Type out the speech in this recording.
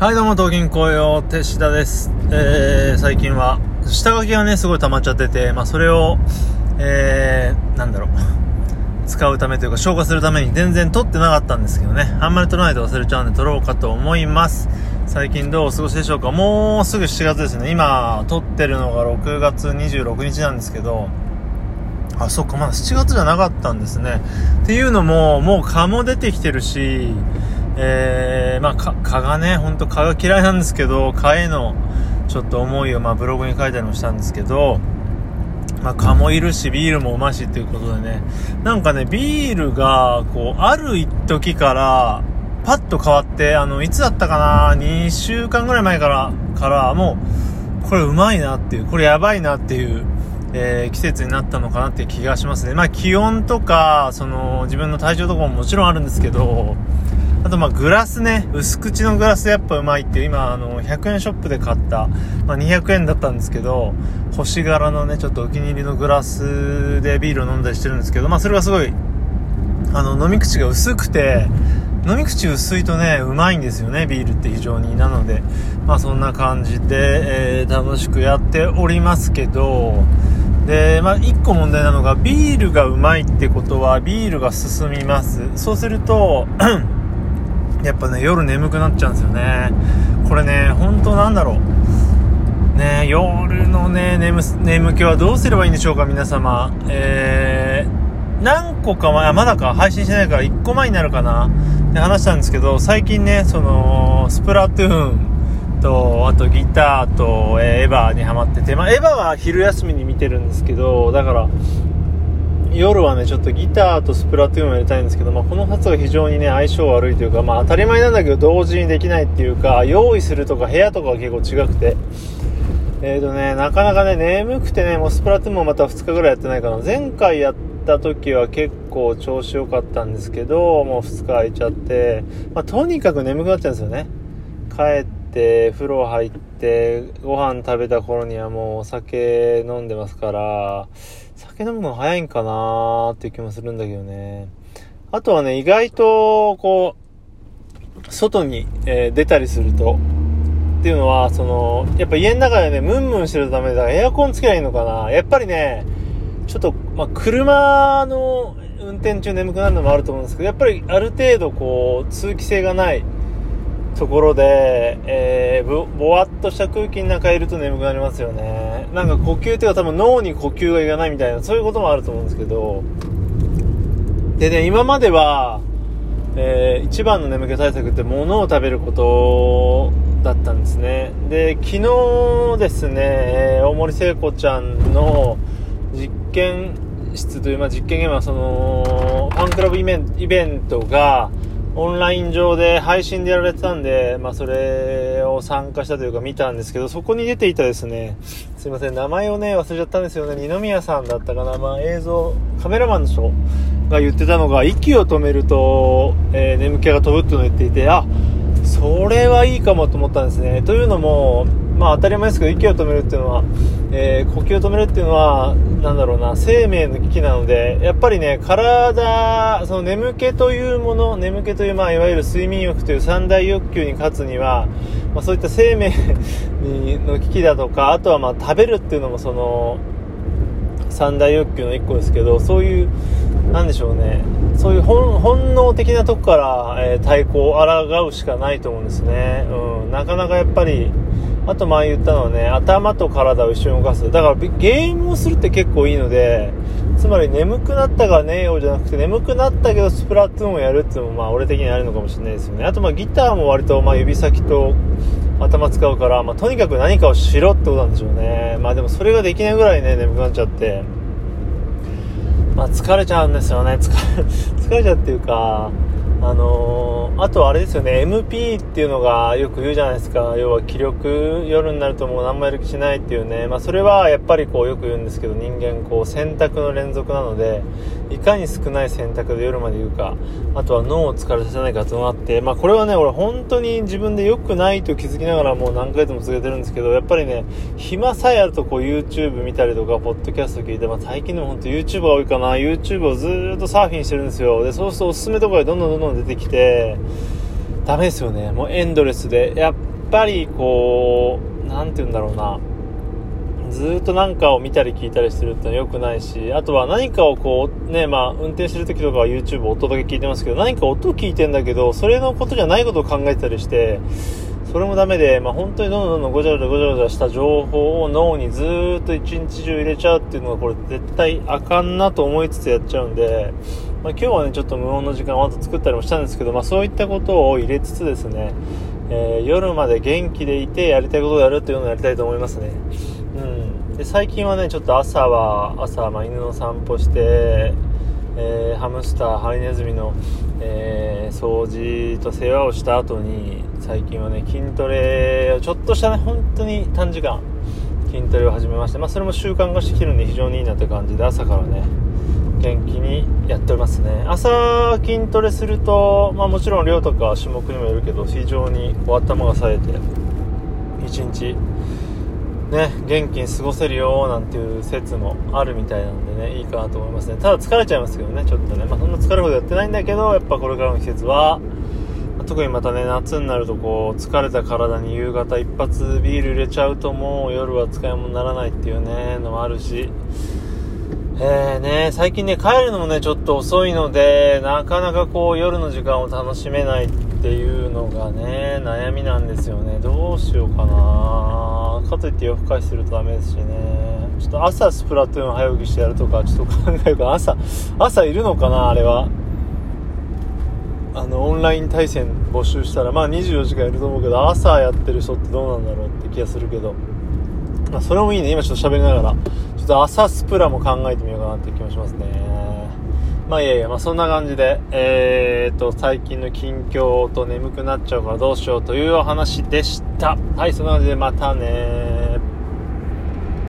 はい、どうも、東銀行用、手下です。えー、最近は、下書きがね、すごい溜まっちゃってて、まあ、それを、えー、なんだろう、使うためというか、消化するために全然撮ってなかったんですけどね、あんまり撮らないと忘れちゃうんで撮ろうかと思います。最近どうお過ごしでしょうかもうすぐ7月ですね。今、撮ってるのが6月26日なんですけど、あ、そっか、まだ7月じゃなかったんですね。っていうのも、もう蚊も出てきてるし、えー、まあ、蚊がね、ほんと蚊が嫌いなんですけど、蚊へのちょっと思いを、まあ、ブログに書いたりもしたんですけど、まあ、蚊もいるし、ビールもうましっていうことでね、なんかね、ビールが、こう、ある時から、パッと変わって、あの、いつだったかな ?2 週間ぐらい前から、から、もう、これうまいなっていう、これやばいなっていう、えー、季節になったのかなって気がしますね。まあ、気温とか、その、自分の体調とかももちろんあるんですけど、あとまあグラスね、薄口のグラスやっぱうまいっていう、今あの100円ショップで買った、まあ、200円だったんですけど、星柄のね、ちょっとお気に入りのグラスでビールを飲んだりしてるんですけど、まあそれがすごい、あの飲み口が薄くて、飲み口薄いとね、うまいんですよね、ビールって非常に。なので、まあそんな感じで、えー、楽しくやっておりますけど、で、まあ一個問題なのが、ビールがうまいってことは、ビールが進みます。そうすると、やっぱね、夜眠くなっちゃうんですよね。これね、本当なんだろう。ね、夜のね、眠、眠気はどうすればいいんでしょうか、皆様。えー、何個か前、まだか、配信してないから1個前になるかなって話したんですけど、最近ね、その、スプラトゥーンと、あとギターと、えー、エヴァにハマってて、まあ、エヴァは昼休みに見てるんですけど、だから、夜はね、ちょっとギターとスプラトゥーンをやりたいんですけど、まあ、この2つが非常にね、相性悪いというか、まあ、当たり前なんだけど、同時にできないっていうか、用意するとか部屋とかが結構違くて、えーとね、なかなかね、眠くてね、もうスプラトゥーンもまた2日ぐらいやってないかな。前回やった時は結構調子良かったんですけど、もう2日空いちゃって、まあ、とにかく眠くなっちゃうんですよね。帰って、風呂入って、ご飯食べた頃にはもうお酒飲んでますから、酒飲むの早いんかなーっていう気もするんだけどね。あとはね、意外と、こう、外に、えー、出たりすると、っていうのは、その、やっぱ家の中でね、ムンムンしてるためだからエアコンつけりゃいいのかなやっぱりね、ちょっと、まあ、車の運転中眠くなるのもあると思うんですけど、やっぱりある程度こう、通気性がないところで、えー、ぼ、ぼわっとした空気の中いると眠くなりますよね。なんか呼吸っていうか多分脳に呼吸がいかないみたいな、そういうこともあると思うんですけど、でね、今までは、えー、一番の眠気対策って物を食べることだったんですね。で、昨日ですね、大森聖子ちゃんの実験室という、まあ、実験現場、その、ファンクラブイベントが、オンライン上で配信でやられてたんで、まあ、それを参加したというか見たんですけど、そこに出ていたですね、すいません、名前をね、忘れちゃったんですよね。二宮さんだったかな。まあ、映像、カメラマンの人が言ってたのが、息を止めると、えー、眠気が飛ぶっていうのを言っていて、あ、それはいいかもと思ったんですね。というのも、まあ当たり前ですけど、息を止めるっていうのは、えー、呼吸を止めるっていうのは、なだろうな、生命の危機なので、やっぱりね、体、その眠気というもの、眠気という、まあいわゆる睡眠欲という三大欲求に勝つには、まあそういった生命の危機だとか、あとはまあ食べるっていうのもその、三大欲求の一個ですけど、そういう、なんでしょうね、そういう本能的なとこから、えー、対抗を抗うしかないと思うんですね。うん、なかなかやっぱり、あと前言ったのはね、頭と体を一緒に動かす。だからゲームをするって結構いいので、つまり眠くなったから寝ようじゃなくて、眠くなったけどスプラトゥーンをやるっていうのもまあ俺的にあるのかもしれないですよね。あとまあギターも割とまあ指先と頭使うから、まあとにかく何かをしろってことなんでしょうね。まあでもそれができないぐらいね、眠くなっちゃって、まあ疲れちゃうんですよね。疲れ、疲れちゃうっていうか、あのー、あとあれですよね、MP っていうのがよく言うじゃないですか。要は気力、夜になるともう何もやる気しないっていうね。まあそれはやっぱりこうよく言うんですけど、人間こう選択の連続なので、いかに少ない選択で夜まで言うか、あとは脳を疲れさせないかとなって、まあこれはね、俺本当に自分で良くないと気づきながらもう何回でも続けてるんですけど、やっぱりね、暇さえあるとこう YouTube 見たりとか、ポッドキャスト聞いて、まあ最近でも本当 YouTube が多いかな、YouTube をずっとサーフィンしてるんですよ。で、そうするとおすすめとかでどんどんどんどん出てきて、ダメですよね。もうエンドレスで。やっぱりこう、何て言うんだろうな。ずっと何かを見たり聞いたりするってのは良くないし、あとは何かをこう、ね、まあ、運転してる時とかは YouTube 音だけ聞いてますけど、何か音聞いてんだけど、それのことじゃないことを考えたりして、それもダメで、まあ、本当にどんどんどんどんごちゃごちゃごちゃごちゃした情報を脳にずっと一日中入れちゃうっていうのがこれ絶対あかんなと思いつつやっちゃうんで、まあ、今日はねちょっと無音の時間をあと作ったりもしたんですけど、まあ、そういったことを入れつつですね、えー、夜まで元気でいてやりたいことをやるっていうのをやりたいと思いますね。うん。で、最近はね、ちょっと朝は、朝、まあ、犬の散歩して、えー、ハムスター、ハリネズミの、えー、掃除と世話をした後に、最近はね、筋トレをちょっとしたね、本当に短時間、筋トレを始めまして、まあ、それも習慣化してきてるんで非常にいいなって感じで、朝からね、元気にやっておりますね。朝筋トレすると、まあ、もちろん量とか種目にもよるけど非常にこう頭が冴えて一日ね元気に過ごせるよなんていう説もあるみたいなんでねいいかなと思いますね。ただ疲れちゃいますけどねちょっとね、まあ、そんな疲れるほどやってないんだけどやっぱこれからの季節は特にまたね夏になるとこう疲れた体に夕方一発ビール入れちゃうともう夜は使い物にならないっていうねのもあるし。えーね、最近ね、帰るのもね、ちょっと遅いので、なかなかこう、夜の時間を楽しめないっていうのがね、悩みなんですよね。どうしようかなかといって夜更かしするとダメですしね。ちょっと朝スプラトゥーン早起きしてやるとか、ちょっと考えるから朝、朝いるのかなあれは。あの、オンライン対戦募集したら、まあ24時間いると思うけど、朝やってる人ってどうなんだろうって気がするけど。まあ、それもいいね。今ちょっと喋りながら。ちょっと朝スプラも考えてみようかなって気もしますね。まあいえいえ、まあそんな感じで、えーと、最近の近況と眠くなっちゃうからどうしようというお話でした。はい、そんな感じでまたね